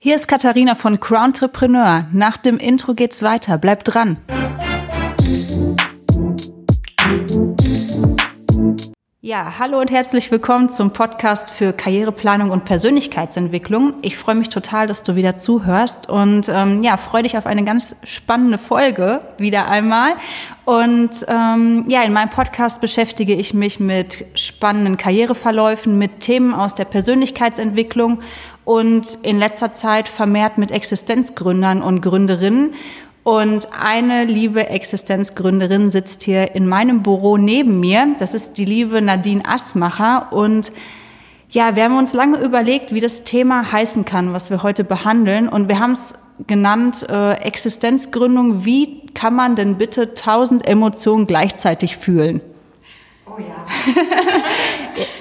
Hier ist Katharina von Crowntrepreneur. Nach dem Intro geht's weiter. Bleibt dran. Ja, hallo und herzlich willkommen zum Podcast für Karriereplanung und Persönlichkeitsentwicklung. Ich freue mich total, dass du wieder zuhörst und ähm, ja, freue dich auf eine ganz spannende Folge wieder einmal. Und ähm, ja, in meinem Podcast beschäftige ich mich mit spannenden Karriereverläufen, mit Themen aus der Persönlichkeitsentwicklung und in letzter Zeit vermehrt mit Existenzgründern und Gründerinnen. Und eine liebe Existenzgründerin sitzt hier in meinem Büro neben mir. Das ist die liebe Nadine Assmacher. Und ja, wir haben uns lange überlegt, wie das Thema heißen kann, was wir heute behandeln. Und wir haben es genannt äh, Existenzgründung. Wie kann man denn bitte tausend Emotionen gleichzeitig fühlen? Oh ja.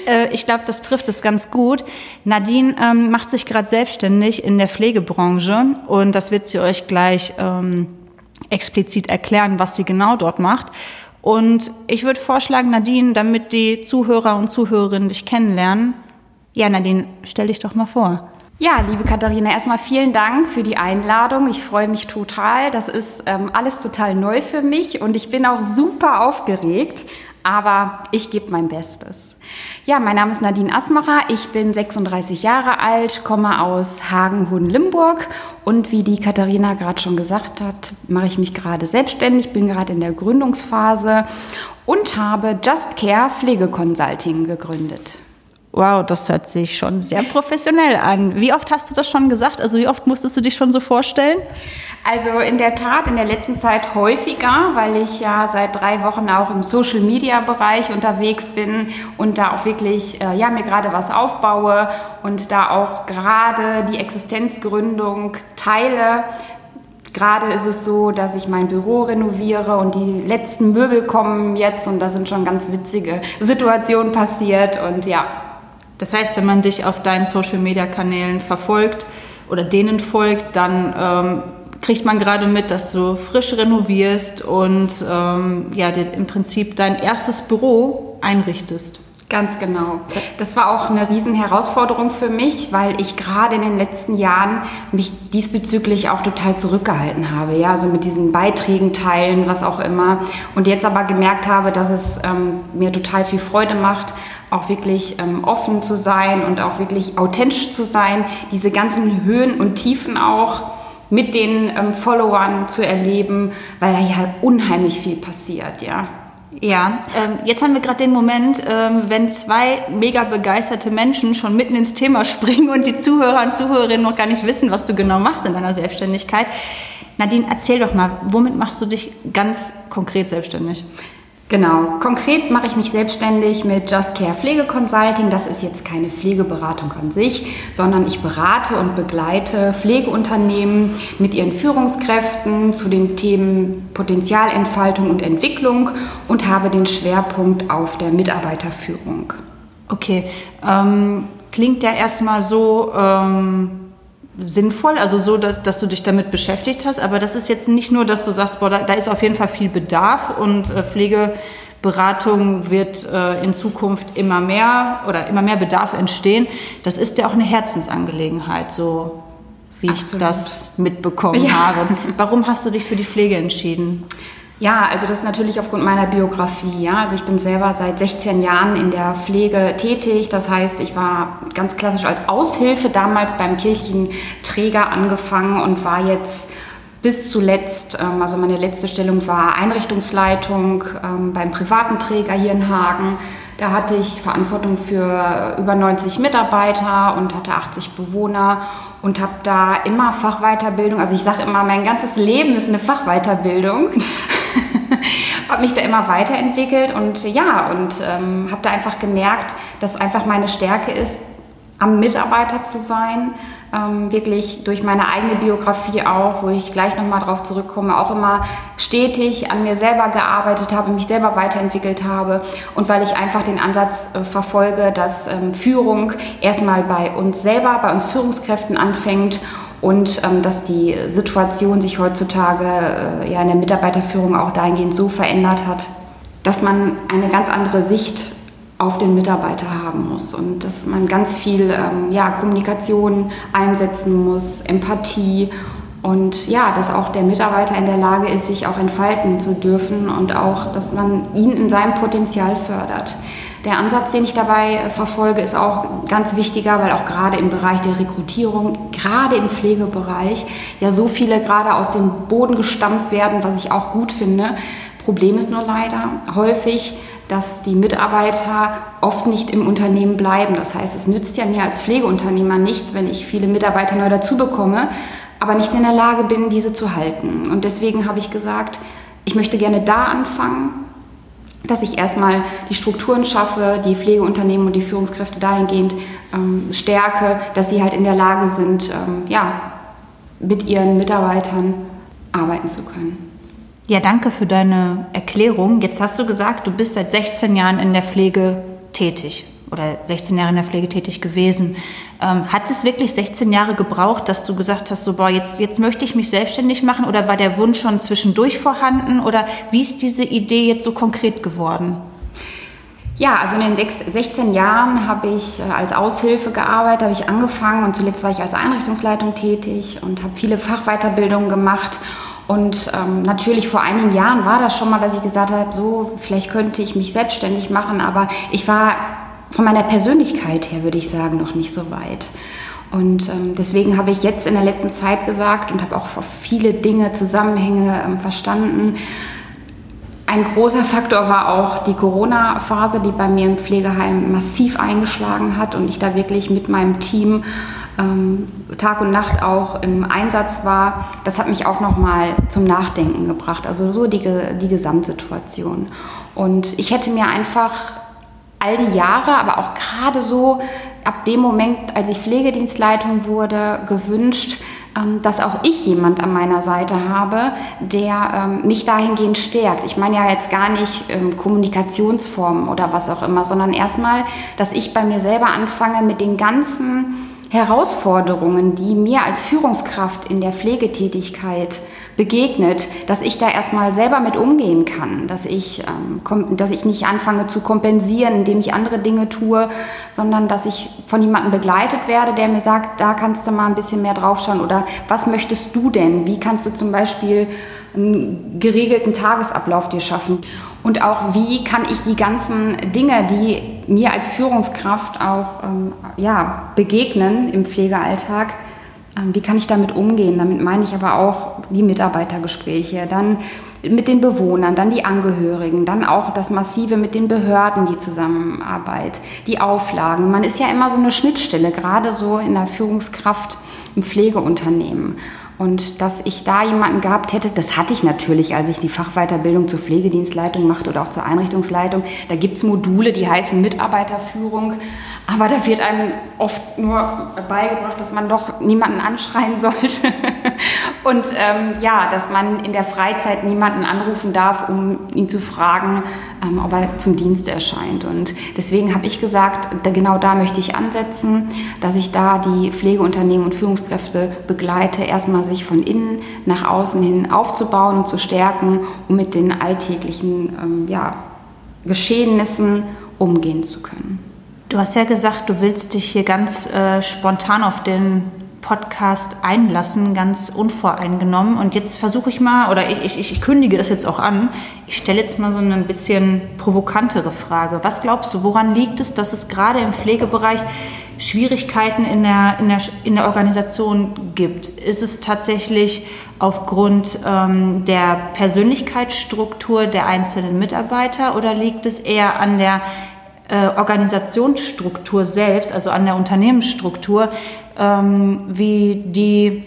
Äh, ich glaube, das trifft es ganz gut. Nadine ähm, macht sich gerade selbstständig in der Pflegebranche und das wird sie euch gleich ähm, explizit erklären, was sie genau dort macht. Und ich würde vorschlagen, Nadine, damit die Zuhörer und Zuhörerinnen dich kennenlernen, ja, Nadine, stell dich doch mal vor. Ja, liebe Katharina, erstmal vielen Dank für die Einladung. Ich freue mich total. Das ist ähm, alles total neu für mich und ich bin auch super aufgeregt aber ich gebe mein Bestes. Ja, mein Name ist Nadine Asmacher, ich bin 36 Jahre alt, komme aus Hagen-Hohen-Limburg und wie die Katharina gerade schon gesagt hat, mache ich mich gerade selbstständig, bin gerade in der Gründungsphase und habe Just Care Pflegeconsulting gegründet. Wow, das hört sich schon sehr professionell an. Wie oft hast du das schon gesagt? Also wie oft musstest du dich schon so vorstellen? Also in der Tat in der letzten Zeit häufiger, weil ich ja seit drei Wochen auch im Social Media Bereich unterwegs bin und da auch wirklich äh, ja mir gerade was aufbaue und da auch gerade die Existenzgründung teile. Gerade ist es so, dass ich mein Büro renoviere und die letzten Möbel kommen jetzt und da sind schon ganz witzige Situationen passiert und ja. Das heißt, wenn man dich auf deinen Social Media Kanälen verfolgt oder denen folgt, dann ähm kriegt man gerade mit, dass du frisch renovierst und ähm, ja, im Prinzip dein erstes Büro einrichtest. Ganz genau. Das war auch eine Riesenherausforderung für mich, weil ich gerade in den letzten Jahren mich diesbezüglich auch total zurückgehalten habe. Ja, also mit diesen Beiträgen teilen, was auch immer. Und jetzt aber gemerkt habe, dass es ähm, mir total viel Freude macht, auch wirklich ähm, offen zu sein und auch wirklich authentisch zu sein. Diese ganzen Höhen und Tiefen auch mit den ähm, Followern zu erleben, weil da ja unheimlich viel passiert, ja. Ja, ähm, jetzt haben wir gerade den Moment, ähm, wenn zwei mega begeisterte Menschen schon mitten ins Thema springen und die Zuhörer und Zuhörerinnen noch gar nicht wissen, was du genau machst in deiner Selbstständigkeit. Nadine, erzähl doch mal, womit machst du dich ganz konkret selbstständig? Genau. Konkret mache ich mich selbstständig mit Just Care Pflege Consulting. Das ist jetzt keine Pflegeberatung an sich, sondern ich berate und begleite Pflegeunternehmen mit ihren Führungskräften zu den Themen Potenzialentfaltung und Entwicklung und habe den Schwerpunkt auf der Mitarbeiterführung. Okay. Ähm, klingt ja erstmal so. Ähm sinnvoll, also so, dass, dass du dich damit beschäftigt hast. Aber das ist jetzt nicht nur, dass du sagst, boah, da, da ist auf jeden Fall viel Bedarf und äh, Pflegeberatung wird äh, in Zukunft immer mehr oder immer mehr Bedarf entstehen. Das ist ja auch eine Herzensangelegenheit, so wie Absolut. ich das mitbekommen ja. habe. Warum hast du dich für die Pflege entschieden? Ja, also das ist natürlich aufgrund meiner Biografie. Ja, also ich bin selber seit 16 Jahren in der Pflege tätig. Das heißt, ich war ganz klassisch als Aushilfe damals beim kirchlichen Träger angefangen und war jetzt bis zuletzt, ähm, also meine letzte Stellung war Einrichtungsleitung ähm, beim privaten Träger hier in Hagen. Da hatte ich Verantwortung für über 90 Mitarbeiter und hatte 80 Bewohner und habe da immer Fachweiterbildung. Also ich sage immer, mein ganzes Leben ist eine Fachweiterbildung. habe mich da immer weiterentwickelt und ja, und ähm, habe da einfach gemerkt, dass einfach meine Stärke ist, am Mitarbeiter zu sein, ähm, wirklich durch meine eigene Biografie auch, wo ich gleich nochmal drauf zurückkomme, auch immer stetig an mir selber gearbeitet habe, mich selber weiterentwickelt habe und weil ich einfach den Ansatz äh, verfolge, dass ähm, Führung erstmal bei uns selber, bei uns Führungskräften anfängt und ähm, dass die Situation sich heutzutage äh, ja in der Mitarbeiterführung auch dahingehend so verändert hat, dass man eine ganz andere Sicht auf den Mitarbeiter haben muss und dass man ganz viel ähm, ja, Kommunikation einsetzen muss, Empathie und ja, dass auch der Mitarbeiter in der Lage ist, sich auch entfalten zu dürfen und auch, dass man ihn in seinem Potenzial fördert. Der Ansatz, den ich dabei verfolge, ist auch ganz wichtiger, weil auch gerade im Bereich der Rekrutierung, gerade im Pflegebereich, ja so viele gerade aus dem Boden gestampft werden, was ich auch gut finde. Problem ist nur leider häufig, dass die Mitarbeiter oft nicht im Unternehmen bleiben. Das heißt, es nützt ja mir als Pflegeunternehmer nichts, wenn ich viele Mitarbeiter neu dazu bekomme, aber nicht in der Lage bin, diese zu halten. Und deswegen habe ich gesagt, ich möchte gerne da anfangen, dass ich erstmal die Strukturen schaffe, die Pflegeunternehmen und die Führungskräfte dahingehend ähm, stärke, dass sie halt in der Lage sind, ähm, ja, mit ihren Mitarbeitern arbeiten zu können. Ja, danke für deine Erklärung. Jetzt hast du gesagt, du bist seit 16 Jahren in der Pflege tätig oder 16 Jahre in der Pflege tätig gewesen. Ähm, hat es wirklich 16 Jahre gebraucht, dass du gesagt hast, so, boah, jetzt, jetzt möchte ich mich selbstständig machen oder war der Wunsch schon zwischendurch vorhanden oder wie ist diese Idee jetzt so konkret geworden? Ja, also in den sechs, 16 Jahren habe ich äh, als Aushilfe gearbeitet, habe ich angefangen und zuletzt war ich als Einrichtungsleitung tätig und habe viele Fachweiterbildungen gemacht. Und ähm, natürlich vor einigen Jahren war das schon mal, dass ich gesagt habe, so, vielleicht könnte ich mich selbstständig machen, aber ich war von meiner Persönlichkeit her, würde ich sagen, noch nicht so weit. Und ähm, deswegen habe ich jetzt in der letzten Zeit gesagt und habe auch viele Dinge, Zusammenhänge ähm, verstanden. Ein großer Faktor war auch die Corona-Phase, die bei mir im Pflegeheim massiv eingeschlagen hat und ich da wirklich mit meinem Team ähm, Tag und Nacht auch im Einsatz war. Das hat mich auch nochmal zum Nachdenken gebracht. Also so die, die Gesamtsituation. Und ich hätte mir einfach all die Jahre, aber auch gerade so ab dem Moment, als ich Pflegedienstleitung wurde, gewünscht, ähm, dass auch ich jemand an meiner Seite habe, der ähm, mich dahingehend stärkt. Ich meine ja jetzt gar nicht ähm, Kommunikationsformen oder was auch immer, sondern erstmal, dass ich bei mir selber anfange mit den ganzen Herausforderungen, die mir als Führungskraft in der Pflegetätigkeit begegnet, dass ich da erstmal selber mit umgehen kann, dass ich, ähm, dass ich nicht anfange zu kompensieren, indem ich andere Dinge tue, sondern dass ich von jemandem begleitet werde, der mir sagt, da kannst du mal ein bisschen mehr draufschauen oder was möchtest du denn? Wie kannst du zum Beispiel einen geregelten Tagesablauf dir schaffen? Und auch wie kann ich die ganzen Dinge, die mir als Führungskraft auch ähm, ja, begegnen im Pflegealltag, wie kann ich damit umgehen? Damit meine ich aber auch die Mitarbeitergespräche, dann mit den Bewohnern, dann die Angehörigen, dann auch das Massive mit den Behörden, die Zusammenarbeit, die Auflagen. Man ist ja immer so eine Schnittstelle, gerade so in der Führungskraft im Pflegeunternehmen. Und dass ich da jemanden gehabt hätte, das hatte ich natürlich, als ich die Fachweiterbildung zur Pflegedienstleitung machte oder auch zur Einrichtungsleitung. Da gibt es Module, die heißen Mitarbeiterführung. Aber da wird einem oft nur beigebracht, dass man doch niemanden anschreien sollte. Und ähm, ja, dass man in der Freizeit niemanden anrufen darf, um ihn zu fragen, ähm, ob er zum Dienst erscheint. Und deswegen habe ich gesagt, da, genau da möchte ich ansetzen, dass ich da die Pflegeunternehmen und Führungskräfte begleite, erstmal sich von innen nach außen hin aufzubauen und zu stärken, um mit den alltäglichen ähm, ja, Geschehnissen umgehen zu können. Du hast ja gesagt, du willst dich hier ganz äh, spontan auf den Podcast einlassen, ganz unvoreingenommen. Und jetzt versuche ich mal, oder ich, ich, ich kündige das jetzt auch an, ich stelle jetzt mal so eine ein bisschen provokantere Frage. Was glaubst du, woran liegt es, dass es gerade im Pflegebereich Schwierigkeiten in der, in der, in der Organisation gibt? Ist es tatsächlich aufgrund ähm, der Persönlichkeitsstruktur der einzelnen Mitarbeiter oder liegt es eher an der äh, Organisationsstruktur selbst, also an der Unternehmensstruktur, ähm, wie die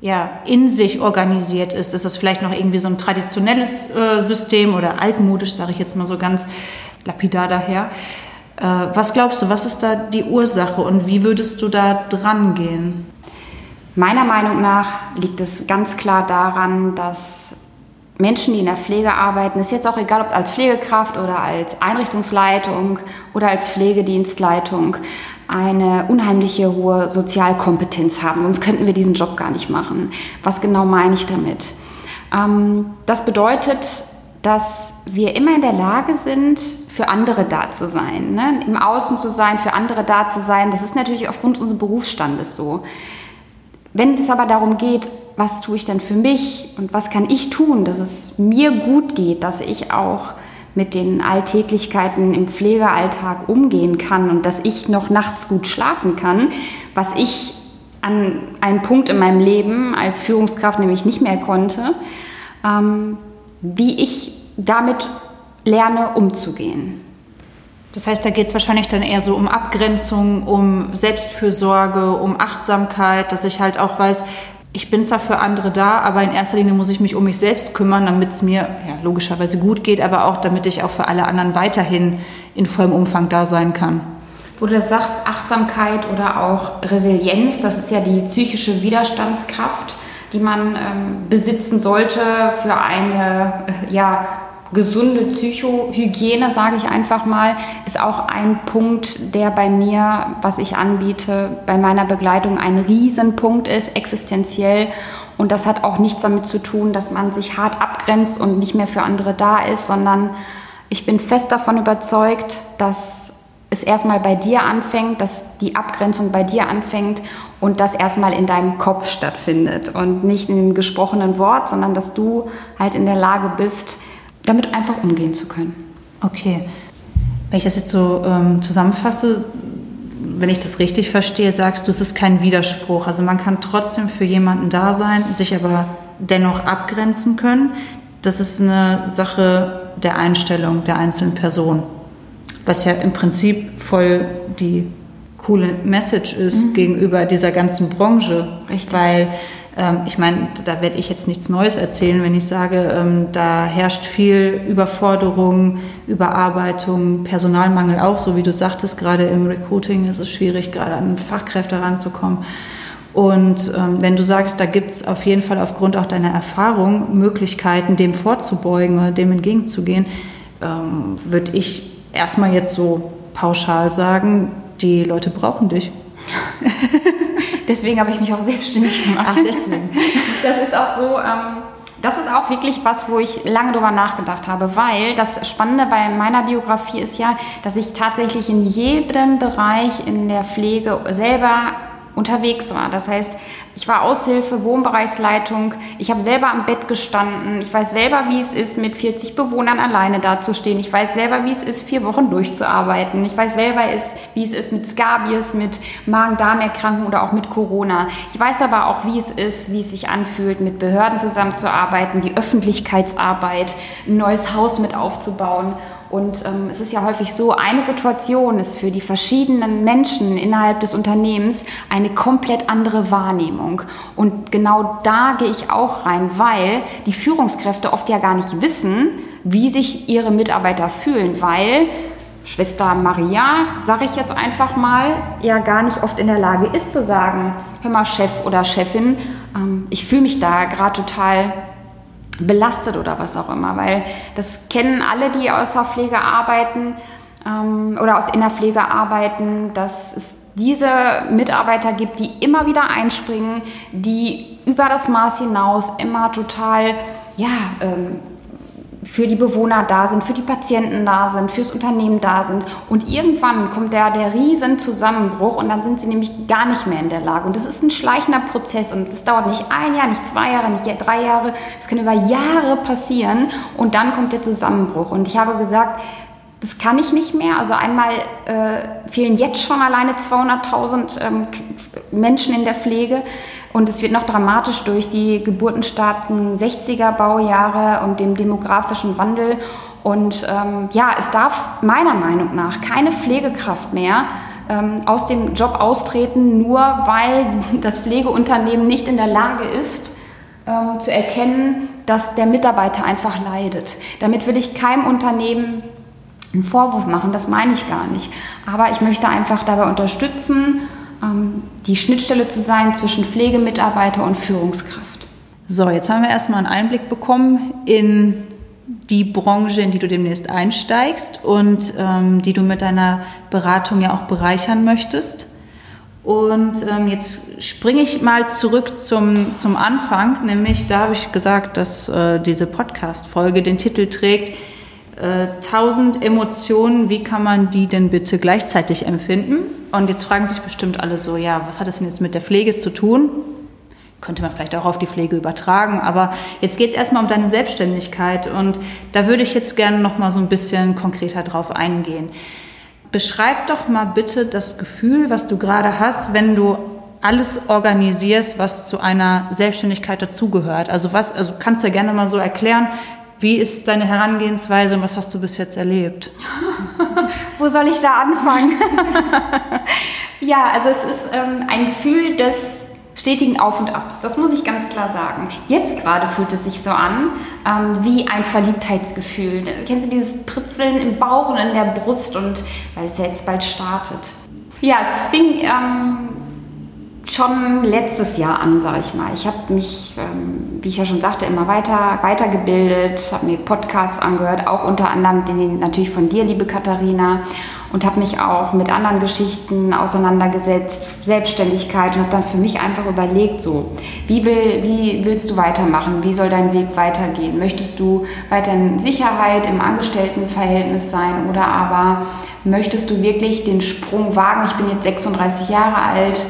ja, in sich organisiert ist. Ist das vielleicht noch irgendwie so ein traditionelles äh, System oder altmodisch, sage ich jetzt mal so ganz lapidar daher. Äh, was glaubst du, was ist da die Ursache und wie würdest du da dran gehen? Meiner Meinung nach liegt es ganz klar daran, dass Menschen, die in der Pflege arbeiten, ist jetzt auch egal, ob als Pflegekraft oder als Einrichtungsleitung oder als Pflegedienstleitung, eine unheimliche hohe Sozialkompetenz haben. Sonst könnten wir diesen Job gar nicht machen. Was genau meine ich damit? Ähm, das bedeutet, dass wir immer in der Lage sind, für andere da zu sein, ne? im Außen zu sein, für andere da zu sein. Das ist natürlich aufgrund unseres Berufsstandes so. Wenn es aber darum geht, was tue ich denn für mich und was kann ich tun, dass es mir gut geht, dass ich auch mit den Alltäglichkeiten im Pflegealltag umgehen kann und dass ich noch nachts gut schlafen kann, was ich an einem Punkt in meinem Leben als Führungskraft nämlich nicht mehr konnte, ähm, wie ich damit lerne umzugehen. Das heißt, da geht es wahrscheinlich dann eher so um Abgrenzung, um Selbstfürsorge, um Achtsamkeit, dass ich halt auch weiß, ich bin zwar für andere da, aber in erster Linie muss ich mich um mich selbst kümmern, damit es mir ja, logischerweise gut geht, aber auch damit ich auch für alle anderen weiterhin in vollem Umfang da sein kann. Wo du das sagst, Achtsamkeit oder auch Resilienz, das ist ja die psychische Widerstandskraft, die man ähm, besitzen sollte für eine äh, ja, gesunde Psychohygiene, sage ich einfach mal, ist auch ein Punkt, der bei mir, was ich anbiete, bei meiner Begleitung ein Riesenpunkt ist, existenziell. Und das hat auch nichts damit zu tun, dass man sich hart abgrenzt und nicht mehr für andere da ist, sondern ich bin fest davon überzeugt, dass es erstmal bei dir anfängt, dass die Abgrenzung bei dir anfängt und das erstmal in deinem Kopf stattfindet und nicht in dem gesprochenen Wort, sondern dass du halt in der Lage bist, damit einfach umgehen zu können. Okay. Wenn ich das jetzt so ähm, zusammenfasse, wenn ich das richtig verstehe, sagst du, es ist kein Widerspruch. Also man kann trotzdem für jemanden da sein, sich aber dennoch abgrenzen können. Das ist eine Sache der Einstellung der einzelnen Person. Was ja im Prinzip voll die coole Message ist mhm. gegenüber dieser ganzen Branche. Richtig. Weil ich meine, da werde ich jetzt nichts Neues erzählen, wenn ich sage, ähm, da herrscht viel Überforderung, Überarbeitung, Personalmangel auch, so wie du sagtest, gerade im Recruiting ist es schwierig, gerade an Fachkräfte ranzukommen. Und ähm, wenn du sagst, da gibt es auf jeden Fall aufgrund auch deiner Erfahrung Möglichkeiten, dem vorzubeugen oder dem entgegenzugehen, ähm, würde ich erstmal jetzt so pauschal sagen, die Leute brauchen dich. Deswegen habe ich mich auch selbstständig gemacht. Ach, deswegen. Das ist auch so, ähm, das ist auch wirklich was, wo ich lange drüber nachgedacht habe, weil das Spannende bei meiner Biografie ist ja, dass ich tatsächlich in jedem Bereich in der Pflege selber unterwegs war. Das heißt, ich war Aushilfe, Wohnbereichsleitung, ich habe selber am Bett gestanden, ich weiß selber, wie es ist, mit 40 Bewohnern alleine dazustehen, ich weiß selber, wie es ist, vier Wochen durchzuarbeiten, ich weiß selber, wie es ist mit Skabies, mit Magen-Darm-Erkrankungen oder auch mit Corona. Ich weiß aber auch, wie es ist, wie es sich anfühlt, mit Behörden zusammenzuarbeiten, die Öffentlichkeitsarbeit, ein neues Haus mit aufzubauen. Und ähm, es ist ja häufig so, eine Situation ist für die verschiedenen Menschen innerhalb des Unternehmens eine komplett andere Wahrnehmung. Und genau da gehe ich auch rein, weil die Führungskräfte oft ja gar nicht wissen, wie sich ihre Mitarbeiter fühlen, weil Schwester Maria, sage ich jetzt einfach mal, ja gar nicht oft in der Lage ist zu sagen, hör mal Chef oder Chefin, ähm, ich fühle mich da gerade total belastet oder was auch immer, weil das kennen alle, die aus der Pflege arbeiten ähm, oder aus Innerpflege arbeiten, dass es diese Mitarbeiter gibt, die immer wieder einspringen, die über das Maß hinaus immer total ja, ähm, für die Bewohner da sind, für die Patienten da sind, fürs Unternehmen da sind. Und irgendwann kommt der, der riesen Zusammenbruch und dann sind sie nämlich gar nicht mehr in der Lage. Und das ist ein schleichender Prozess und das dauert nicht ein Jahr, nicht zwei Jahre, nicht drei Jahre. Es kann über Jahre passieren und dann kommt der Zusammenbruch. Und ich habe gesagt, das kann ich nicht mehr. Also einmal äh, fehlen jetzt schon alleine 200.000 ähm, Menschen in der Pflege. Und es wird noch dramatisch durch die geburtenstarken 60er Baujahre und dem demografischen Wandel. Und ähm, ja, es darf meiner Meinung nach keine Pflegekraft mehr ähm, aus dem Job austreten, nur weil das Pflegeunternehmen nicht in der Lage ist, ähm, zu erkennen, dass der Mitarbeiter einfach leidet. Damit will ich keinem Unternehmen einen Vorwurf machen, das meine ich gar nicht. Aber ich möchte einfach dabei unterstützen, die Schnittstelle zu sein zwischen Pflegemitarbeiter und Führungskraft. So, jetzt haben wir erstmal einen Einblick bekommen in die Branche, in die du demnächst einsteigst und ähm, die du mit deiner Beratung ja auch bereichern möchtest. Und ähm, jetzt springe ich mal zurück zum, zum Anfang, nämlich da habe ich gesagt, dass äh, diese Podcast-Folge den Titel trägt, tausend Emotionen, wie kann man die denn bitte gleichzeitig empfinden? Und jetzt fragen sich bestimmt alle so, ja, was hat das denn jetzt mit der Pflege zu tun? Könnte man vielleicht auch auf die Pflege übertragen, aber jetzt geht es erstmal um deine Selbstständigkeit und da würde ich jetzt gerne noch mal so ein bisschen konkreter drauf eingehen. Beschreib doch mal bitte das Gefühl, was du gerade hast, wenn du alles organisierst, was zu einer Selbstständigkeit dazugehört. Also was, also kannst du ja gerne mal so erklären, wie ist deine Herangehensweise und was hast du bis jetzt erlebt? Wo soll ich da anfangen? ja, also es ist ähm, ein Gefühl des stetigen Auf und Abs. Das muss ich ganz klar sagen. Jetzt gerade fühlt es sich so an ähm, wie ein Verliebtheitsgefühl. Kennst du dieses Pritzeln im Bauch und in der Brust und weil es ja jetzt bald startet. Ja, es fing ähm, schon letztes Jahr an, sage ich mal. Ich habe mich, ähm, wie ich ja schon sagte, immer weiter weitergebildet, habe mir Podcasts angehört, auch unter anderem den natürlich von dir, liebe Katharina, und habe mich auch mit anderen Geschichten auseinandergesetzt, Selbstständigkeit und habe dann für mich einfach überlegt, so, wie, will, wie willst du weitermachen? Wie soll dein Weg weitergehen? Möchtest du weiter in Sicherheit im Angestelltenverhältnis sein oder aber möchtest du wirklich den Sprung wagen? Ich bin jetzt 36 Jahre alt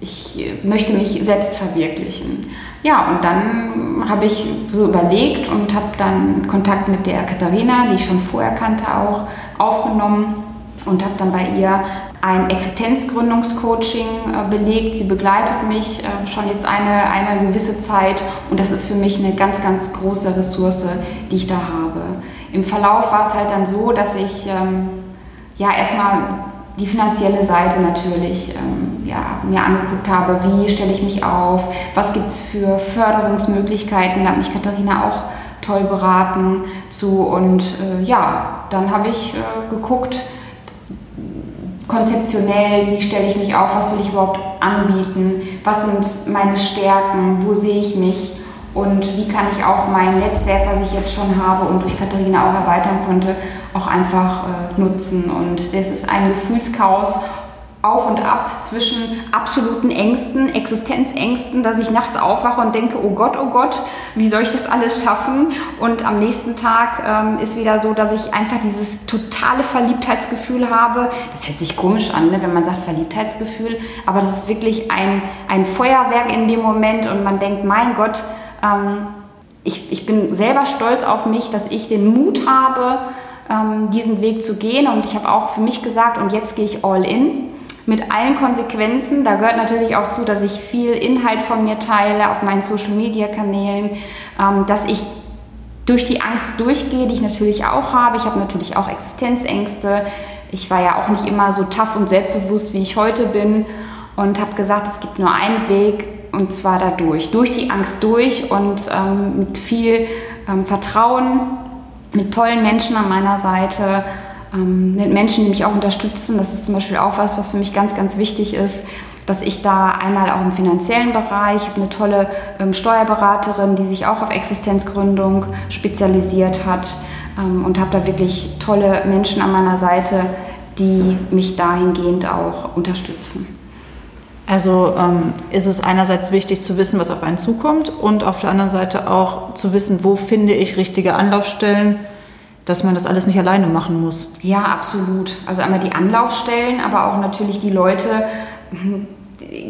ich möchte mich selbst verwirklichen. Ja, und dann habe ich so überlegt und habe dann Kontakt mit der Katharina, die ich schon vorher kannte, auch aufgenommen und habe dann bei ihr ein Existenzgründungscoaching äh, belegt. Sie begleitet mich äh, schon jetzt eine, eine gewisse Zeit und das ist für mich eine ganz, ganz große Ressource, die ich da habe. Im Verlauf war es halt dann so, dass ich ähm, ja erstmal die finanzielle Seite natürlich ähm, ja, mir angeguckt habe, wie stelle ich mich auf, was gibt es für Förderungsmöglichkeiten, da hat mich Katharina auch toll beraten zu und äh, ja, dann habe ich äh, geguckt, konzeptionell, wie stelle ich mich auf, was will ich überhaupt anbieten, was sind meine Stärken, wo sehe ich mich und wie kann ich auch mein Netzwerk, was ich jetzt schon habe und durch Katharina auch erweitern konnte, auch einfach äh, nutzen. Und das ist ein Gefühlschaos auf und ab zwischen absoluten Ängsten, Existenzängsten, dass ich nachts aufwache und denke, oh Gott, oh Gott, wie soll ich das alles schaffen? Und am nächsten Tag ähm, ist wieder so, dass ich einfach dieses totale Verliebtheitsgefühl habe. Das hört sich komisch an, ne, wenn man sagt Verliebtheitsgefühl, aber das ist wirklich ein, ein Feuerwerk in dem Moment und man denkt, mein Gott, ähm, ich, ich bin selber stolz auf mich, dass ich den Mut habe, ähm, diesen Weg zu gehen. Und ich habe auch für mich gesagt, und jetzt gehe ich all in mit allen Konsequenzen. Da gehört natürlich auch zu, dass ich viel Inhalt von mir teile auf meinen Social-Media-Kanälen, ähm, dass ich durch die Angst durchgehe, die ich natürlich auch habe. Ich habe natürlich auch Existenzängste. Ich war ja auch nicht immer so tough und selbstbewusst, wie ich heute bin und habe gesagt, es gibt nur einen Weg, und zwar dadurch, durch die Angst durch und ähm, mit viel ähm, Vertrauen, mit tollen Menschen an meiner Seite, ähm, mit Menschen, die mich auch unterstützen. Das ist zum Beispiel auch was, was für mich ganz, ganz wichtig ist, dass ich da einmal auch im finanziellen Bereich, ich habe eine tolle ähm, Steuerberaterin, die sich auch auf Existenzgründung spezialisiert hat ähm, und habe da wirklich tolle Menschen an meiner Seite, die mich dahingehend auch unterstützen. Also ähm, ist es einerseits wichtig zu wissen, was auf einen zukommt und auf der anderen Seite auch zu wissen, wo finde ich richtige Anlaufstellen, dass man das alles nicht alleine machen muss. Ja, absolut. Also einmal die Anlaufstellen, aber auch natürlich die Leute,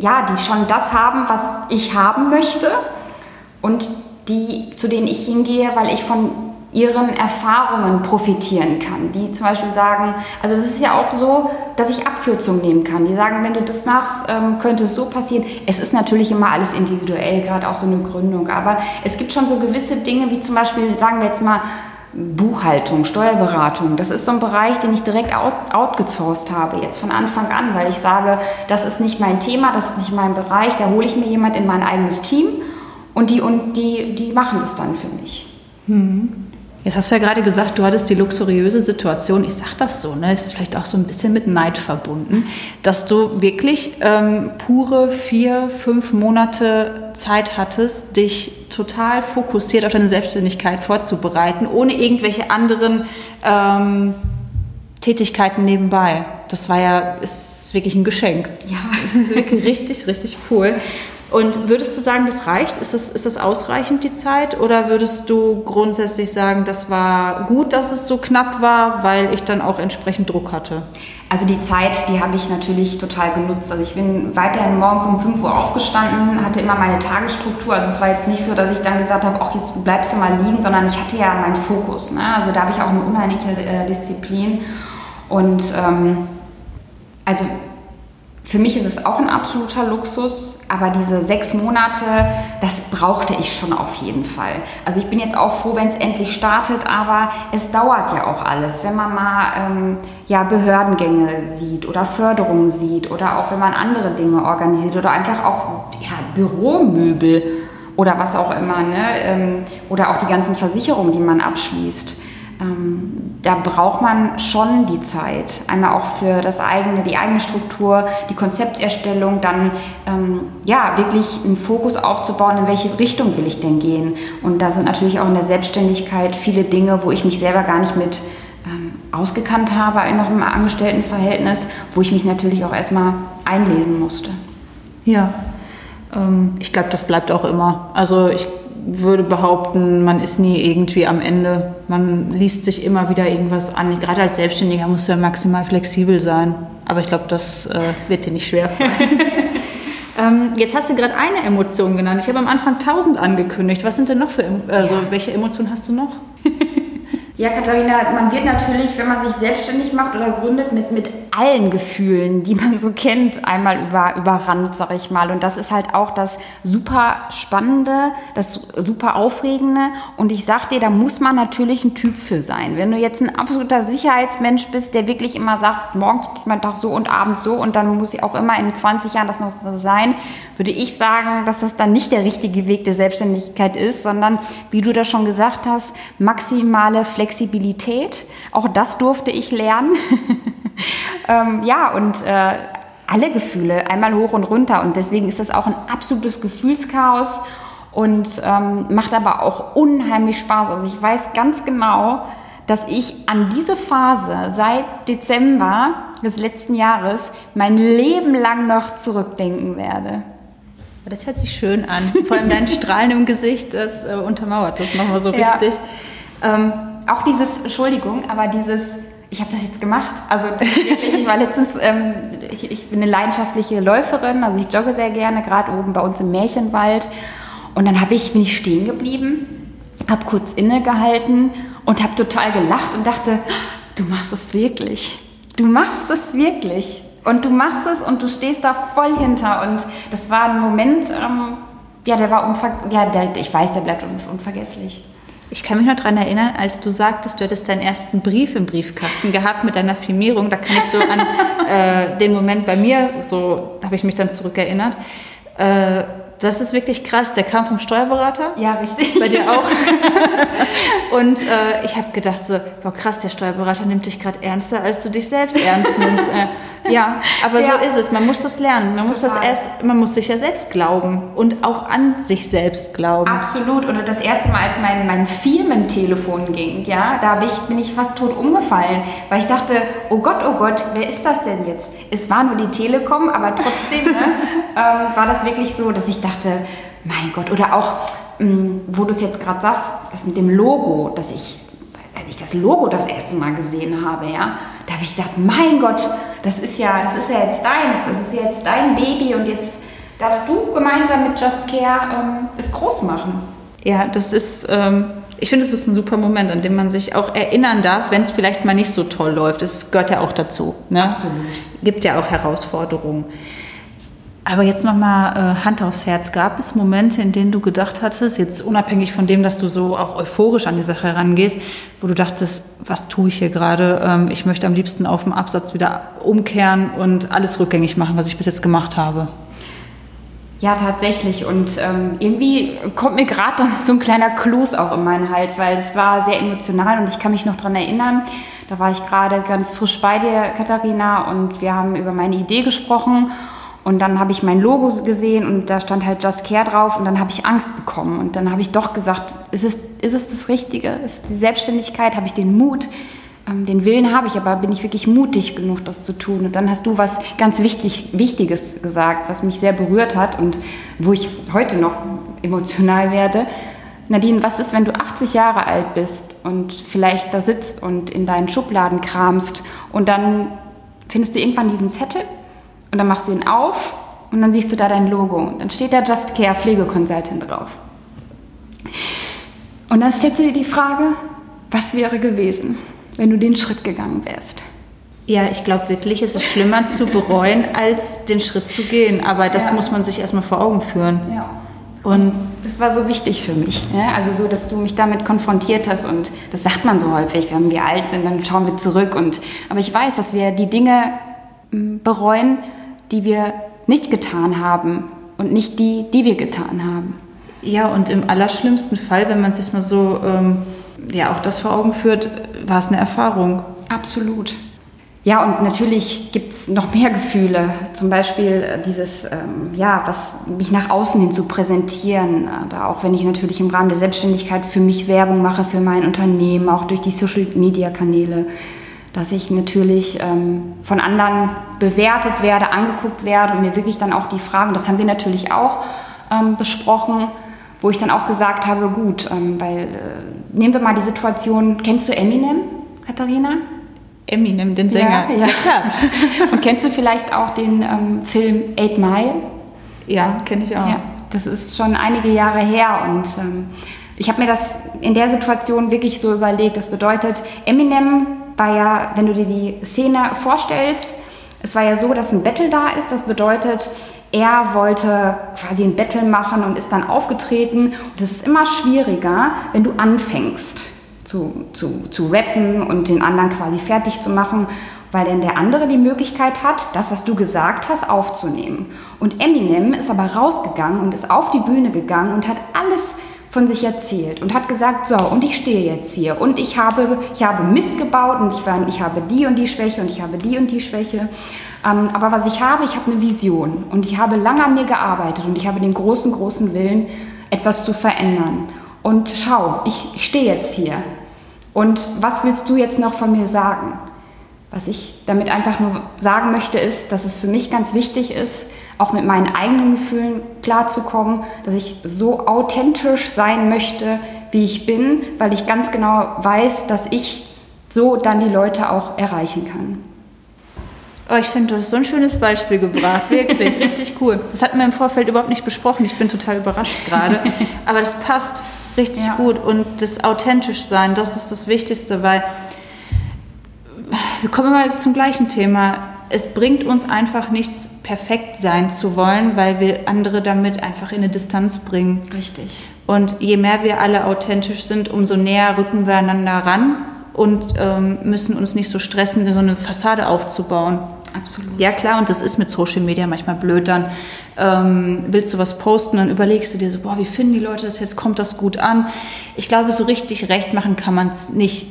ja, die schon das haben, was ich haben möchte und die, zu denen ich hingehe, weil ich von ihren Erfahrungen profitieren kann. Die zum Beispiel sagen, also das ist ja auch so, dass ich Abkürzungen nehmen kann. Die sagen, wenn du das machst, ähm, könnte es so passieren. Es ist natürlich immer alles individuell, gerade auch so eine Gründung. Aber es gibt schon so gewisse Dinge, wie zum Beispiel, sagen wir jetzt mal, Buchhaltung, Steuerberatung, das ist so ein Bereich, den ich direkt out, outgesourced habe, jetzt von Anfang an, weil ich sage, das ist nicht mein Thema, das ist nicht mein Bereich, da hole ich mir jemand in mein eigenes Team und die, und die, die machen das dann für mich. Hm. Jetzt hast du ja gerade gesagt, du hattest die luxuriöse Situation, ich sage das so, ne, ist vielleicht auch so ein bisschen mit Neid verbunden, dass du wirklich ähm, pure vier, fünf Monate Zeit hattest, dich total fokussiert auf deine Selbstständigkeit vorzubereiten, ohne irgendwelche anderen ähm, Tätigkeiten nebenbei. Das war ja, ist wirklich ein Geschenk. Ja. richtig, richtig cool. Und würdest du sagen, das reicht? Ist das, ist das ausreichend, die Zeit? Oder würdest du grundsätzlich sagen, das war gut, dass es so knapp war, weil ich dann auch entsprechend Druck hatte? Also die Zeit, die habe ich natürlich total genutzt. Also ich bin weiterhin morgens um 5 Uhr aufgestanden, hatte immer meine Tagesstruktur. Also es war jetzt nicht so, dass ich dann gesagt habe, ach jetzt bleibst du mal liegen, sondern ich hatte ja meinen Fokus. Ne? Also da habe ich auch eine unheimliche äh, Disziplin. Und ähm, also für mich ist es auch ein absoluter Luxus, aber diese sechs Monate, das brauchte ich schon auf jeden Fall. Also ich bin jetzt auch froh, wenn es endlich startet, aber es dauert ja auch alles. Wenn man mal ähm, ja, Behördengänge sieht oder Förderungen sieht oder auch wenn man andere Dinge organisiert oder einfach auch ja, Büromöbel oder was auch immer, ne? Ähm, oder auch die ganzen Versicherungen, die man abschließt ähm, da braucht man schon die Zeit. Einmal auch für das eigene, die eigene Struktur, die Konzepterstellung, dann ähm, ja wirklich einen Fokus aufzubauen, in welche Richtung will ich denn gehen. Und da sind natürlich auch in der Selbstständigkeit viele Dinge, wo ich mich selber gar nicht mit ähm, ausgekannt habe, noch im Angestelltenverhältnis, wo ich mich natürlich auch erstmal einlesen musste. Ja, ähm, ich glaube, das bleibt auch immer. Also ich würde behaupten, man ist nie irgendwie am Ende. Man liest sich immer wieder irgendwas an. Gerade als Selbstständiger muss man maximal flexibel sein. Aber ich glaube, das äh, wird dir nicht schwer fallen. ähm, jetzt hast du gerade eine Emotion genannt. Ich habe am Anfang tausend angekündigt. Was sind denn noch für, also ja. welche Emotionen hast du noch? Ja, Katharina, man wird natürlich, wenn man sich selbstständig macht oder gründet, mit, mit allen Gefühlen, die man so kennt, einmal über, überrannt, sag ich mal. Und das ist halt auch das super Spannende, das super Aufregende. Und ich sag dir, da muss man natürlich ein Typ für sein. Wenn du jetzt ein absoluter Sicherheitsmensch bist, der wirklich immer sagt, morgens muss mein Tag so und abends so und dann muss ich auch immer in 20 Jahren das noch so sein, würde ich sagen, dass das dann nicht der richtige Weg der Selbstständigkeit ist, sondern, wie du das schon gesagt hast, maximale Flexibilität. Auch das durfte ich lernen. ähm, ja, und äh, alle Gefühle einmal hoch und runter. Und deswegen ist das auch ein absolutes Gefühlschaos und ähm, macht aber auch unheimlich Spaß. Also ich weiß ganz genau, dass ich an diese Phase seit Dezember des letzten Jahres mein Leben lang noch zurückdenken werde. Das hört sich schön an. Vor allem dein Strahlen im Gesicht, das äh, untermauert das nochmal so ja. richtig. Ähm, auch dieses, Entschuldigung, aber dieses, ich habe das jetzt gemacht. Also wirklich, ich war letztens, ähm, ich, ich, bin eine leidenschaftliche Läuferin, also ich jogge sehr gerne, gerade oben bei uns im Märchenwald. Und dann ich, bin ich stehen geblieben, habe kurz innegehalten und habe total gelacht und dachte, du machst es wirklich. Du machst es wirklich. Und du machst es und du stehst da voll hinter. Und das war ein Moment, ähm, ja, der war unver ja, der, ich weiß, der bleibt unvergesslich. Ich kann mich noch daran erinnern, als du sagtest, du hättest deinen ersten Brief im Briefkasten gehabt mit deiner Firmierung. Da kann ich so an äh, den Moment bei mir, so habe ich mich dann zurückerinnert. Äh, das ist wirklich krass. Der kam vom Steuerberater. Ja, richtig. Bei dir auch. und äh, ich habe gedacht so, boah krass, der Steuerberater nimmt dich gerade ernster, als du dich selbst ernst nimmst. Ja, aber ja. so ist es. Man muss das lernen. Man muss das erst, man muss sich ja selbst glauben und auch an sich selbst glauben. Absolut. Oder das erste Mal, als mein, mein Firmentelefon ging, ja, da ich, bin ich fast tot umgefallen, weil ich dachte, oh Gott, oh Gott, wer ist das denn jetzt? Es war nur die Telekom, aber trotzdem ne, ähm, war das wirklich so, dass ich dachte, mein Gott, oder auch, mh, mm, wo du es jetzt gerade sagst, das mit dem Logo, dass ich als ich das Logo das erste Mal gesehen habe, ja, da habe ich gedacht, mein Gott, das ist ja, das ist ja jetzt deins, das ist ja jetzt dein Baby und jetzt darfst du gemeinsam mit Just Care ähm, es groß machen. Ja, das ist, ähm, ich finde, es ist ein super Moment, an dem man sich auch erinnern darf, wenn es vielleicht mal nicht so toll läuft. Es gehört ja auch dazu. Ne? Absolut. Gibt ja auch Herausforderungen. Aber jetzt nochmal äh, Hand aufs Herz. Gab es Momente, in denen du gedacht hattest, jetzt unabhängig von dem, dass du so auch euphorisch an die Sache herangehst, wo du dachtest, was tue ich hier gerade? Ähm, ich möchte am liebsten auf dem Absatz wieder umkehren und alles rückgängig machen, was ich bis jetzt gemacht habe. Ja, tatsächlich. Und ähm, irgendwie kommt mir gerade so ein kleiner Kloß auch in meinen Hals, weil es war sehr emotional und ich kann mich noch daran erinnern, da war ich gerade ganz frisch bei dir, Katharina, und wir haben über meine Idee gesprochen. Und dann habe ich mein Logo gesehen und da stand halt Just Care drauf und dann habe ich Angst bekommen. Und dann habe ich doch gesagt, ist es, ist es das Richtige? Ist die Selbstständigkeit? Habe ich den Mut? ähm, den Willen habe ich, aber bin ich wirklich mutig genug, das zu tun? Und dann hast du was ganz wichtig, Wichtiges gesagt, was mich sehr berührt hat und wo ich heute noch emotional werde. Nadine, was ist, wenn du 80 Jahre alt bist und vielleicht da sitzt und in deinen Schubladen kramst und dann findest du irgendwann diesen Zettel und dann machst du ihn auf und dann siehst du da dein Logo und dann steht da Just Care Pflege Consultant drauf. Und dann stellst du dir die Frage, was wäre gewesen, wenn du den Schritt gegangen wärst? Ja, ich glaube wirklich, es ist schlimmer zu bereuen, als den Schritt zu gehen. Aber das ja. muss man sich erstmal vor Augen führen. Ja. Und das war so wichtig für mich. Ja? Also so, dass du mich damit konfrontiert hast und das sagt man so häufig, wenn wir alt sind, dann schauen wir zurück. Und, aber ich weiß, dass wir die Dinge hm, bereuen, die wir nicht getan haben und nicht die, die wir getan haben. Ja, und im allerschlimmsten Fall, wenn man sich mal so ähm, ja auch das vor Augen führt, war es eine Erfahrung. Absolut. Ja, und natürlich gibt es noch mehr Gefühle. Zum Beispiel äh, dieses, ähm, ja, was mich nach außen hin zu präsentieren. Da auch wenn ich natürlich im Rahmen der Selbstständigkeit für mich Werbung mache, für mein Unternehmen, auch durch die Social-Media-Kanäle, dass ich natürlich ähm, von anderen bewertet werde, angeguckt werde und mir wirklich dann auch die Fragen, das haben wir natürlich auch ähm, besprochen, wo ich dann auch gesagt habe, gut, ähm, weil äh, nehmen wir mal die Situation, kennst du Eminem, Katharina? Eminem, den Sänger. Ja, ja. klar. Und kennst du vielleicht auch den ähm, Film Eight Mile? Ja, kenne ich auch. Ja, das ist schon einige Jahre her und ähm, ich habe mir das in der Situation wirklich so überlegt. Das bedeutet, Eminem war ja, wenn du dir die Szene vorstellst, es war ja so, dass ein Battle da ist. Das bedeutet, er wollte quasi ein Battle machen und ist dann aufgetreten. Und es ist immer schwieriger, wenn du anfängst zu, zu, zu rappen und den anderen quasi fertig zu machen, weil dann der andere die Möglichkeit hat, das, was du gesagt hast, aufzunehmen. Und Eminem ist aber rausgegangen und ist auf die Bühne gegangen und hat alles von sich erzählt und hat gesagt, so, und ich stehe jetzt hier und ich habe, ich habe Mist gebaut und ich, war, ich habe die und die Schwäche und ich habe die und die Schwäche. Ähm, aber was ich habe, ich habe eine Vision und ich habe lange an mir gearbeitet und ich habe den großen, großen Willen, etwas zu verändern. Und schau, ich, ich stehe jetzt hier und was willst du jetzt noch von mir sagen? Was ich damit einfach nur sagen möchte, ist, dass es für mich ganz wichtig ist, auch mit meinen eigenen Gefühlen klarzukommen, dass ich so authentisch sein möchte, wie ich bin, weil ich ganz genau weiß, dass ich so dann die Leute auch erreichen kann. Oh, ich finde, du hast so ein schönes Beispiel gebracht. Wirklich, richtig cool. Das hatten wir im Vorfeld überhaupt nicht besprochen. Ich bin total überrascht gerade. Aber das passt richtig ja. gut. Und das authentisch sein, das ist das Wichtigste, weil wir kommen mal zum gleichen Thema. Es bringt uns einfach nichts, perfekt sein zu wollen, weil wir andere damit einfach in eine Distanz bringen. Richtig. Und je mehr wir alle authentisch sind, umso näher rücken wir einander ran und ähm, müssen uns nicht so stressen, so eine Fassade aufzubauen. Absolut. Ja, klar, und das ist mit Social Media manchmal blöd. Dann ähm, willst du was posten, dann überlegst du dir so, boah, wie finden die Leute das jetzt? Kommt das gut an? Ich glaube, so richtig recht machen kann man es nicht.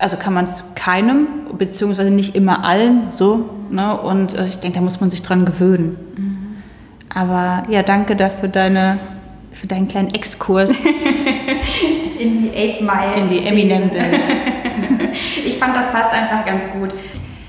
Also kann man es keinem, beziehungsweise nicht immer allen so. Ne? Und äh, ich denke, da muss man sich dran gewöhnen. Mhm. Aber ja, danke dafür deine, für deinen kleinen Exkurs. in die Eight Mile. In die Eminem-Welt. ich fand, das passt einfach ganz gut.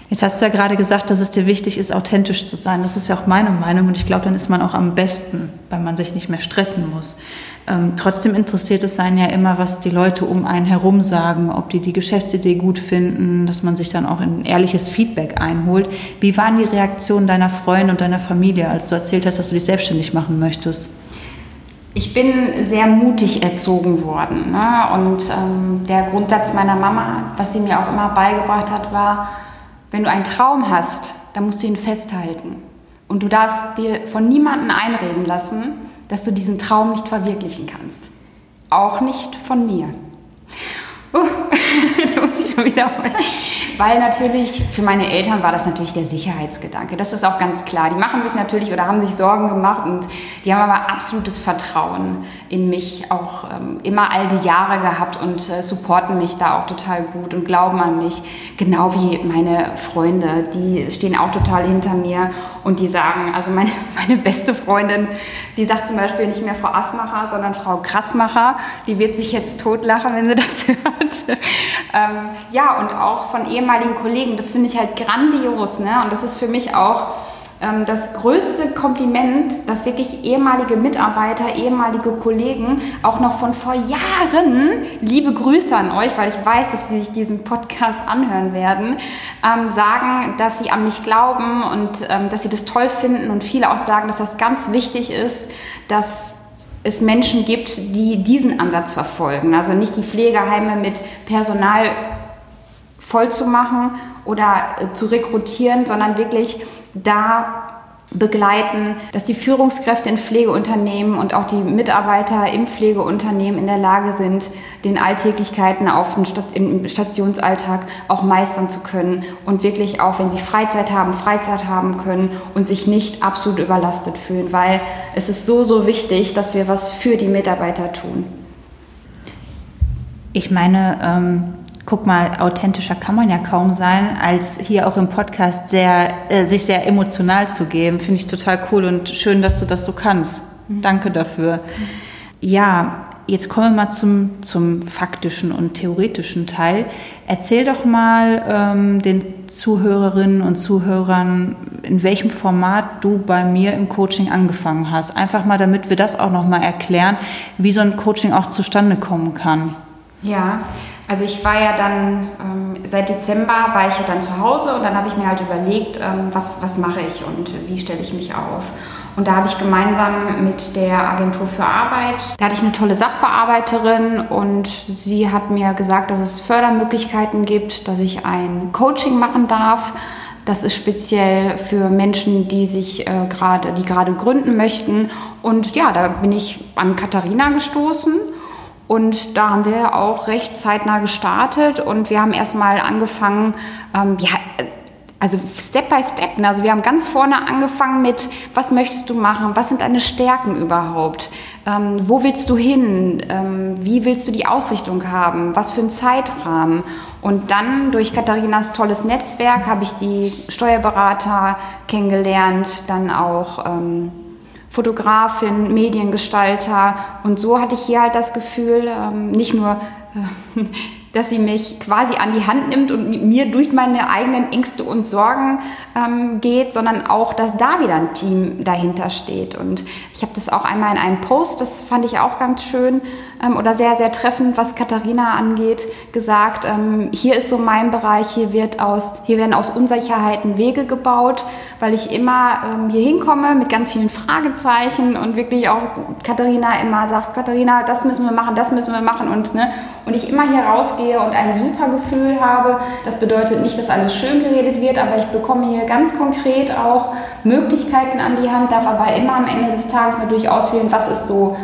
Jetzt hast du ja gerade gesagt, dass es dir wichtig ist, authentisch zu sein. Das ist ja auch meine Meinung und ich glaube, dann ist man auch am besten, weil man sich nicht mehr stressen muss. Ähm, trotzdem interessiert es einen ja immer, was die Leute um einen herum sagen, ob die die Geschäftsidee gut finden, dass man sich dann auch ein ehrliches Feedback einholt. Wie waren die Reaktionen deiner Freunde und deiner Familie, als du erzählt hast, dass du dich selbstständig machen möchtest? Ich bin sehr mutig erzogen worden. Ne? Und ähm, der Grundsatz meiner Mama, was sie mir auch immer beigebracht hat, war, wenn du einen Traum hast, dann musst du ihn festhalten. Und du darfst dir von niemandem einreden lassen, dass du diesen Traum nicht verwirklichen kannst. Auch nicht von mir. Uh, da muss ich schon wieder. Weil natürlich, für meine Eltern war das natürlich der Sicherheitsgedanke. Das ist auch ganz klar. Die machen sich natürlich oder haben sich Sorgen gemacht und die haben aber absolutes Vertrauen in mich auch ähm, immer all die Jahre gehabt und äh, supporten mich da auch total gut und glauben an mich. Genau wie meine Freunde, die stehen auch total hinter mir und die sagen, also meine, meine beste Freundin, die sagt zum Beispiel nicht mehr Frau Asmacher, sondern Frau Krassmacher. Die wird sich jetzt totlachen, wenn sie das hört. Ähm, ja, und auch von ehemaligen Kollegen, das finde ich halt grandios. Ne? Und das ist für mich auch das größte Kompliment, dass wirklich ehemalige Mitarbeiter, ehemalige Kollegen auch noch von vor Jahren, liebe Grüße an euch, weil ich weiß, dass sie sich diesen Podcast anhören werden, ähm, sagen, dass sie an mich glauben und ähm, dass sie das toll finden und viele auch sagen, dass das ganz wichtig ist, dass es Menschen gibt, die diesen Ansatz verfolgen. Also nicht die Pflegeheime mit Personal voll zu machen oder äh, zu rekrutieren, sondern wirklich da begleiten, dass die Führungskräfte in Pflegeunternehmen und auch die Mitarbeiter im Pflegeunternehmen in der Lage sind, den Alltäglichkeiten auf dem im Stationsalltag auch meistern zu können und wirklich auch, wenn sie Freizeit haben, Freizeit haben können und sich nicht absolut überlastet fühlen, weil es ist so, so wichtig, dass wir was für die Mitarbeiter tun. Ich meine, ähm guck mal, authentischer kann man ja kaum sein, als hier auch im Podcast sehr, äh, sich sehr emotional zu geben. Finde ich total cool und schön, dass du das so kannst. Mhm. Danke dafür. Ja, jetzt kommen wir mal zum, zum faktischen und theoretischen Teil. Erzähl doch mal ähm, den Zuhörerinnen und Zuhörern, in welchem Format du bei mir im Coaching angefangen hast. Einfach mal, damit wir das auch noch mal erklären, wie so ein Coaching auch zustande kommen kann. Ja, also ich war ja dann, ähm, seit Dezember war ich ja dann zu Hause und dann habe ich mir halt überlegt, ähm, was, was mache ich und wie stelle ich mich auf. Und da habe ich gemeinsam mit der Agentur für Arbeit, da hatte ich eine tolle Sachbearbeiterin und sie hat mir gesagt, dass es Fördermöglichkeiten gibt, dass ich ein Coaching machen darf. Das ist speziell für Menschen, die sich äh, gerade, die gerade gründen möchten. Und ja, da bin ich an Katharina gestoßen und da haben wir auch recht zeitnah gestartet und wir haben erstmal angefangen, ähm, ja, also Step by Step. Ne? Also wir haben ganz vorne angefangen mit, was möchtest du machen? Was sind deine Stärken überhaupt? Ähm, wo willst du hin? Ähm, wie willst du die Ausrichtung haben? Was für einen Zeitrahmen? Und dann durch Katharinas tolles Netzwerk habe ich die Steuerberater kennengelernt, dann auch ähm, Fotografin, Mediengestalter. Und so hatte ich hier halt das Gefühl, ähm, nicht nur, äh, dass sie mich quasi an die Hand nimmt und mit mir durch meine eigenen Ängste und Sorgen ähm, geht, sondern auch, dass da wieder ein Team dahinter steht. Und ich habe das auch einmal in einem Post, das fand ich auch ganz schön ähm, oder sehr, sehr treffend, was Katharina angeht, gesagt. Ähm, hier ist so mein Bereich, hier, wird aus, hier werden aus Unsicherheiten Wege gebaut, weil ich immer ähm, hier hinkomme mit ganz vielen Fragezeichen und wirklich auch Katharina immer sagt, Katharina, das müssen wir machen, das müssen wir machen und, ne, und ich immer hier rausgehe und ein super Gefühl habe. Das bedeutet nicht, dass alles schön geredet wird, aber ich bekomme hier ganz konkret auch Möglichkeiten an die Hand, darf aber immer am Ende des Tages natürlich auswählen, was ist so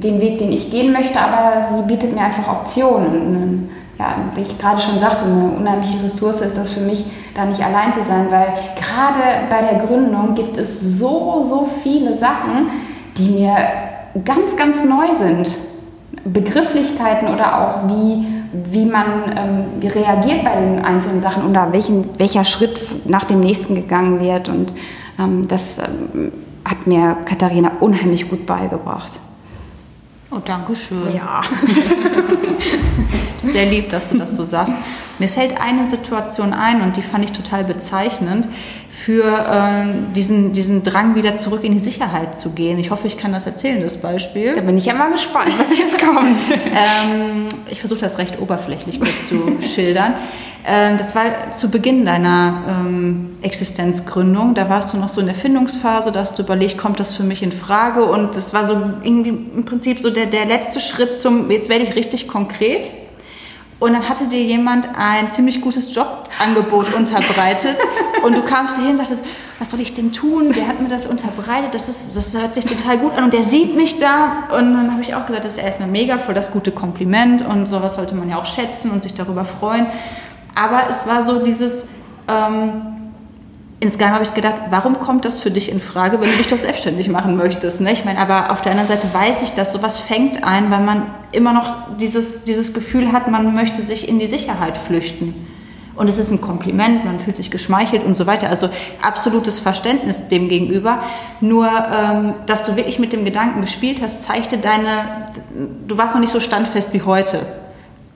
den Weg, den ich gehen möchte, aber sie bietet mir einfach Optionen ja, wie ich gerade schon sagte, eine unheimliche Ressource ist das für mich, da nicht allein zu sein, weil gerade bei der Gründung gibt es so, so viele Sachen, die mir ganz, ganz neu sind. Begrifflichkeiten oder auch wie, wie man ähm, reagiert bei den einzelnen Sachen oder welchen, welcher Schritt nach dem nächsten gegangen wird. Und ähm, das ähm, hat mir Katharina unheimlich gut beigebracht. Oh, danke schön. Ja. Sehr lieb, dass du das so sagst. Mir fällt eine Situation ein und die fand ich total bezeichnend für äh, diesen, diesen Drang, wieder zurück in die Sicherheit zu gehen. Ich hoffe, ich kann das erzählen, das Beispiel. Da bin ich ja mal gespannt, was jetzt kommt. ähm, ich versuche das recht oberflächlich kurz zu schildern. Ähm, das war zu Beginn deiner ähm, Existenzgründung. Da warst du noch so in der Findungsphase, da hast du überlegt, kommt das für mich in Frage? Und das war so irgendwie im Prinzip so der, der letzte Schritt zum, jetzt werde ich richtig konkret. Und dann hatte dir jemand ein ziemlich gutes Jobangebot unterbreitet und du kamst hier und sagtest, was soll ich denn tun? Der hat mir das unterbreitet, das, ist, das hört sich total gut an und der sieht mich da. Und dann habe ich auch gesagt, das ist erstmal mega, voll das gute Kompliment und sowas sollte man ja auch schätzen und sich darüber freuen. Aber es war so dieses, ähm, insgeheim habe ich gedacht, warum kommt das für dich in Frage, wenn du dich doch selbstständig machen möchtest? Ne? Ich meine, aber auf der anderen Seite weiß ich, dass sowas fängt ein, weil man immer noch dieses, dieses Gefühl hat, man möchte sich in die Sicherheit flüchten. Und es ist ein Kompliment, man fühlt sich geschmeichelt und so weiter. Also absolutes Verständnis dem gegenüber. Nur, ähm, dass du wirklich mit dem Gedanken gespielt hast, zeigte deine, du warst noch nicht so standfest wie heute.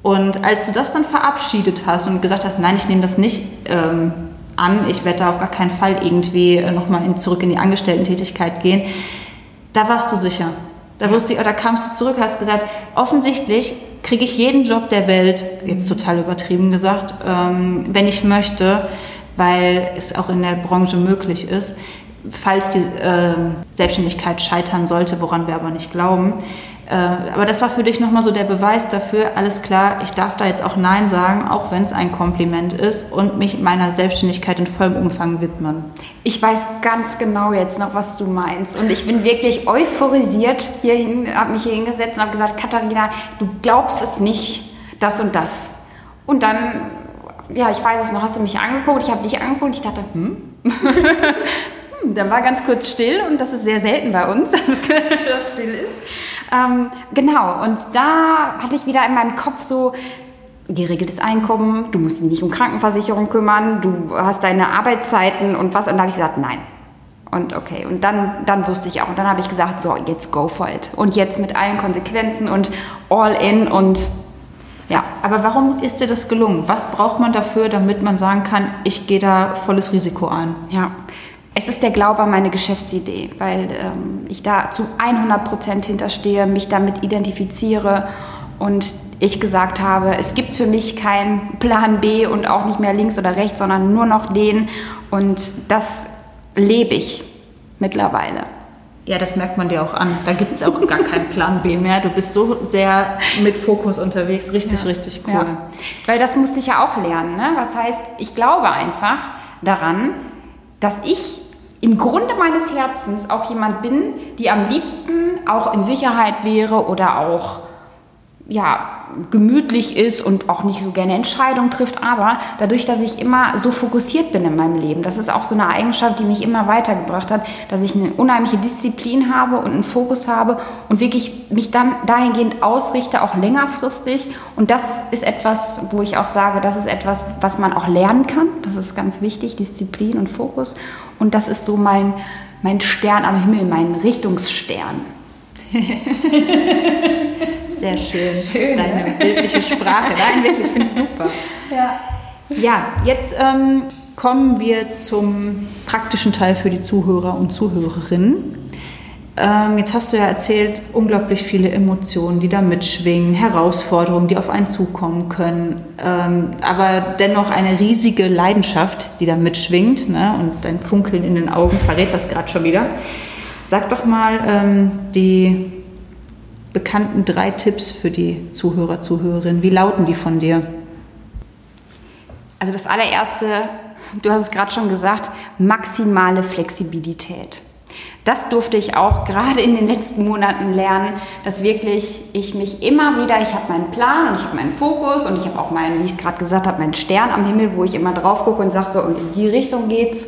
Und als du das dann verabschiedet hast und gesagt hast, nein, ich nehme das nicht ähm, an, ich werde da auf gar keinen Fall irgendwie äh, nochmal in, zurück in die Angestellten-Tätigkeit gehen, da warst du sicher. Da wusste ich, oder kamst du zurück, hast gesagt, offensichtlich kriege ich jeden Job der Welt, jetzt total übertrieben gesagt, ähm, wenn ich möchte, weil es auch in der Branche möglich ist, falls die äh, Selbstständigkeit scheitern sollte, woran wir aber nicht glauben. Äh, aber das war für dich nochmal so der Beweis dafür, alles klar, ich darf da jetzt auch Nein sagen, auch wenn es ein Kompliment ist und mich meiner Selbstständigkeit in vollem Umfang widmen. Ich weiß ganz genau jetzt noch, was du meinst. Und ich bin wirklich euphorisiert hierhin, habe mich hier hingesetzt und habe gesagt, Katharina, du glaubst es nicht, das und das. Und dann, ja, ich weiß es noch, hast du mich angeguckt, ich habe dich angeguckt, ich dachte, hm? hm, dann war ganz kurz still und das ist sehr selten bei uns, dass das still ist. Ähm, genau, und da hatte ich wieder in meinem Kopf so, geregeltes Einkommen, du musst dich nicht um Krankenversicherung kümmern, du hast deine Arbeitszeiten und was. Und da habe ich gesagt, nein. Und okay, und dann, dann wusste ich auch. Und dann habe ich gesagt, so, jetzt go for it. Und jetzt mit allen Konsequenzen und all in und ja. Aber warum ist dir das gelungen? Was braucht man dafür, damit man sagen kann, ich gehe da volles Risiko ein? Ja, es ist der Glaube an meine Geschäftsidee, weil ähm, ich da zu 100 Prozent hinterstehe, mich damit identifiziere und ich gesagt habe, es gibt für mich keinen Plan B und auch nicht mehr links oder rechts, sondern nur noch den und das lebe ich mittlerweile. Ja, das merkt man dir auch an. Da gibt es auch gar keinen Plan B mehr. Du bist so sehr mit Fokus unterwegs. Richtig, ja. richtig cool. Ja. Weil das musste ich ja auch lernen. Ne? Was heißt, ich glaube einfach daran, dass ich im Grunde meines Herzens auch jemand bin, die am liebsten auch in Sicherheit wäre oder auch ja, gemütlich ist und auch nicht so gerne Entscheidungen trifft, aber dadurch, dass ich immer so fokussiert bin in meinem Leben, das ist auch so eine Eigenschaft, die mich immer weitergebracht hat, dass ich eine unheimliche Disziplin habe und einen Fokus habe und wirklich mich dann dahingehend ausrichte, auch längerfristig. Und das ist etwas, wo ich auch sage, das ist etwas, was man auch lernen kann. Das ist ganz wichtig, Disziplin und Fokus. Und das ist so mein, mein Stern am Himmel, mein Richtungsstern. Sehr schön. schön Deine ne? bildliche Sprache. Nein, wirklich, finde ich super. Ja, ja jetzt ähm, kommen wir zum praktischen Teil für die Zuhörer und Zuhörerinnen. Ähm, jetzt hast du ja erzählt, unglaublich viele Emotionen, die da mitschwingen, Herausforderungen, die auf einen zukommen können, ähm, aber dennoch eine riesige Leidenschaft, die da mitschwingt. Ne? Und dein Funkeln in den Augen verrät das gerade schon wieder. Sag doch mal ähm, die bekannten drei Tipps für die Zuhörer, Zuhörerinnen. Wie lauten die von dir? Also das allererste, du hast es gerade schon gesagt, maximale Flexibilität. Das durfte ich auch gerade in den letzten Monaten lernen, dass wirklich ich mich immer wieder, ich habe meinen Plan und ich habe meinen Fokus und ich habe auch meinen, wie ich es gerade gesagt habe, meinen Stern am Himmel, wo ich immer drauf gucke und sage so, und in die Richtung geht's.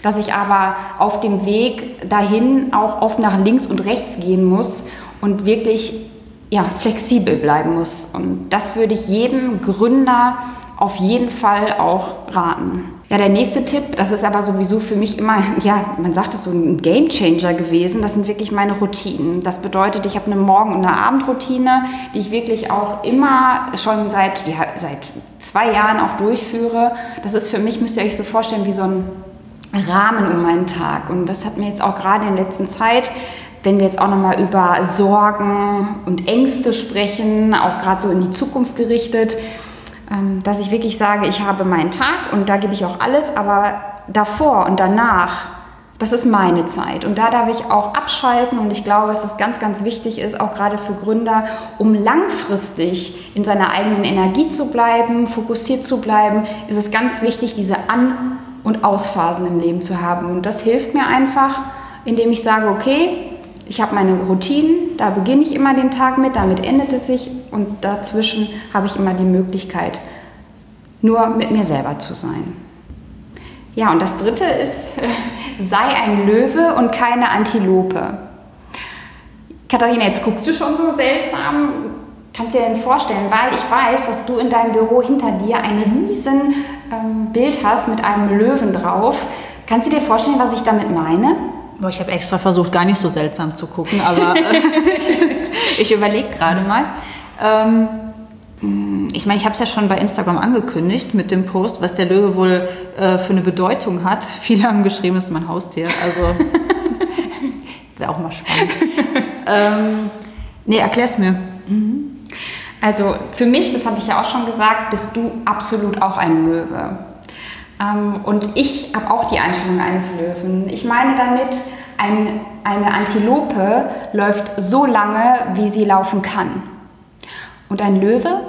Dass ich aber auf dem Weg dahin auch oft nach links und rechts gehen muss und wirklich ja, flexibel bleiben muss. Und das würde ich jedem Gründer auf jeden Fall auch raten. Ja, der nächste Tipp, das ist aber sowieso für mich immer, ja, man sagt es so ein Game Changer gewesen, das sind wirklich meine Routinen. Das bedeutet, ich habe eine Morgen- und eine Abendroutine, die ich wirklich auch immer schon seit, ja, seit zwei Jahren auch durchführe. Das ist für mich, müsst ihr euch so vorstellen, wie so ein Rahmen um meinen Tag. Und das hat mir jetzt auch gerade in der letzten Zeit wenn wir jetzt auch nochmal über Sorgen und Ängste sprechen, auch gerade so in die Zukunft gerichtet, ähm, dass ich wirklich sage, ich habe meinen Tag und da gebe ich auch alles, aber davor und danach, das ist meine Zeit. Und da darf ich auch abschalten und ich glaube, dass das ganz, ganz wichtig ist, auch gerade für Gründer, um langfristig in seiner eigenen Energie zu bleiben, fokussiert zu bleiben, ist es ganz wichtig, diese An- und Ausphasen im Leben zu haben. Und das hilft mir einfach, indem ich sage, okay, ich habe meine Routinen, da beginne ich immer den Tag mit, damit endet es sich und dazwischen habe ich immer die Möglichkeit, nur mit mir selber zu sein. Ja, und das dritte ist, sei ein Löwe und keine Antilope. Katharina, jetzt guckst du schon so seltsam. Kannst du dir denn vorstellen, weil ich weiß, dass du in deinem Büro hinter dir ein riesen ähm, Bild hast mit einem Löwen drauf. Kannst du dir vorstellen, was ich damit meine? Ich habe extra versucht, gar nicht so seltsam zu gucken, aber ich überlege gerade mal. Ähm, ich meine, ich habe es ja schon bei Instagram angekündigt mit dem Post, was der Löwe wohl äh, für eine Bedeutung hat. Viele haben geschrieben, es ist mein Haustier. Also wäre auch mal spannend. ähm, nee, erklär's mir. Mhm. Also für mich, das habe ich ja auch schon gesagt, bist du absolut auch ein Löwe. Ähm, und ich habe auch die Einstellung eines Löwen. Ich meine damit, ein, eine Antilope läuft so lange, wie sie laufen kann. Und ein Löwe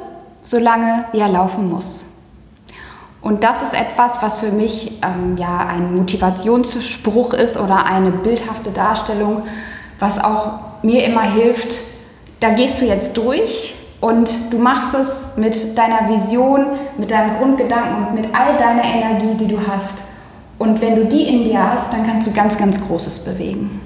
so lange, wie er laufen muss. Und das ist etwas, was für mich ähm, ja ein Motivationsspruch ist oder eine bildhafte Darstellung, was auch mir immer hilft. Da gehst du jetzt durch und du machst es mit deiner Vision, mit deinem Grundgedanken und mit all deiner Energie, die du hast. Und wenn du die in dir hast, dann kannst du ganz, ganz Großes bewegen.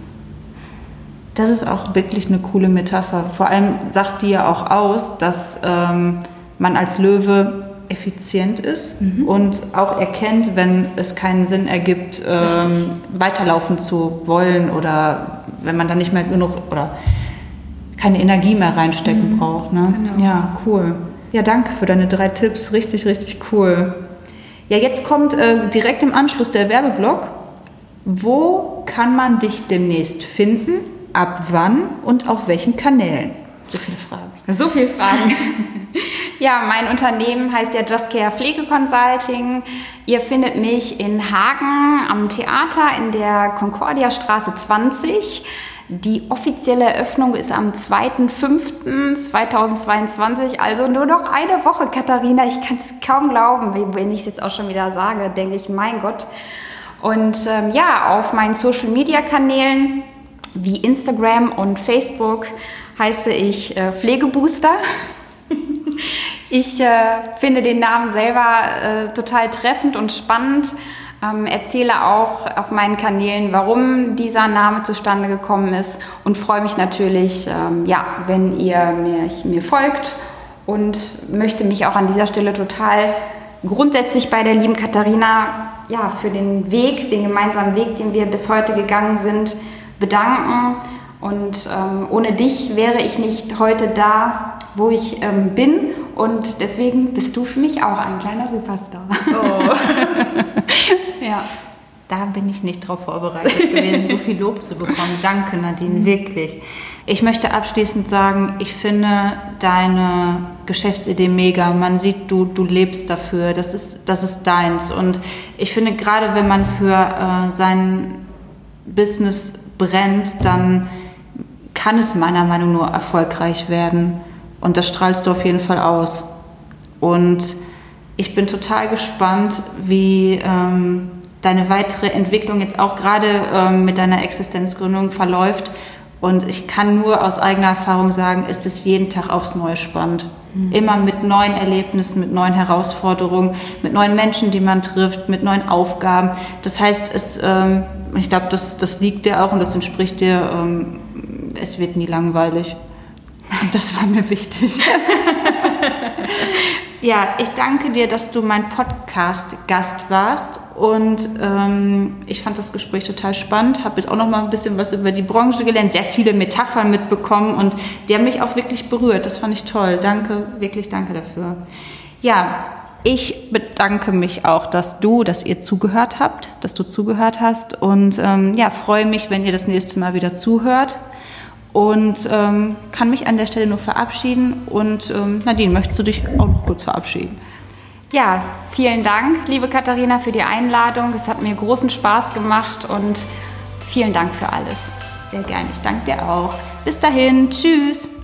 Das ist auch wirklich eine coole Metapher. Vor allem sagt die ja auch aus, dass ähm, man als Löwe effizient ist mhm. und auch erkennt, wenn es keinen Sinn ergibt, ähm, weiterlaufen zu wollen oder wenn man dann nicht mehr genug oder keine Energie mehr reinstecken mhm. braucht. Ne? Genau. Ja, cool. Ja, danke für deine drei Tipps. Richtig, richtig cool. Ja, jetzt kommt äh, direkt im Anschluss der Werbeblock. Wo kann man dich demnächst finden? Ab wann und auf welchen Kanälen? So viele Fragen. So viele Fragen. ja, mein Unternehmen heißt ja Just Care Pflege Consulting. Ihr findet mich in Hagen am Theater in der Concordia Straße 20. Die offizielle Eröffnung ist am 2.5.2022, also nur noch eine Woche, Katharina. Ich kann es kaum glauben, wenn ich es jetzt auch schon wieder sage, denke ich, mein Gott. Und ähm, ja, auf meinen Social-Media-Kanälen wie Instagram und Facebook heiße ich äh, Pflegebooster. ich äh, finde den Namen selber äh, total treffend und spannend. Ähm, erzähle auch auf meinen Kanälen, warum dieser Name zustande gekommen ist und freue mich natürlich, ähm, ja, wenn ihr mir, mir folgt und möchte mich auch an dieser Stelle total grundsätzlich bei der lieben Katharina ja, für den Weg, den gemeinsamen Weg, den wir bis heute gegangen sind, bedanken. Und ähm, ohne dich wäre ich nicht heute da, wo ich ähm, bin. Und deswegen bist du für mich auch ein kleiner Superstar. Oh. ja. Da bin ich nicht darauf vorbereitet gewesen, so viel Lob zu bekommen. Danke, Nadine, wirklich. Ich möchte abschließend sagen, ich finde deine Geschäftsidee mega. Man sieht, du, du lebst dafür. Das ist, das ist deins. Und ich finde, gerade wenn man für äh, sein Business brennt, dann kann es meiner Meinung nach nur erfolgreich werden. Und das strahlst du auf jeden Fall aus. Und ich bin total gespannt, wie ähm, deine weitere Entwicklung jetzt auch gerade ähm, mit deiner Existenzgründung verläuft. Und ich kann nur aus eigener Erfahrung sagen, ist es jeden Tag aufs Neue spannend. Mhm. Immer mit neuen Erlebnissen, mit neuen Herausforderungen, mit neuen Menschen, die man trifft, mit neuen Aufgaben. Das heißt, es, ähm, ich glaube, das, das liegt dir auch und das entspricht dir. Es wird nie langweilig. Das war mir wichtig. ja, ich danke dir, dass du mein Podcast-Gast warst und ähm, ich fand das Gespräch total spannend. Habe jetzt auch noch mal ein bisschen was über die Branche gelernt, sehr viele Metaphern mitbekommen und die haben mich auch wirklich berührt. Das fand ich toll. Danke, wirklich danke dafür. Ja, ich bedanke mich auch, dass du, dass ihr zugehört habt, dass du zugehört hast und ähm, ja, freue mich, wenn ihr das nächste Mal wieder zuhört und ähm, kann mich an der Stelle nur verabschieden. Und ähm, Nadine, möchtest du dich auch noch kurz verabschieden? Ja, vielen Dank, liebe Katharina, für die Einladung. Es hat mir großen Spaß gemacht und vielen Dank für alles. Sehr gerne. Ich danke dir auch. Bis dahin. Tschüss.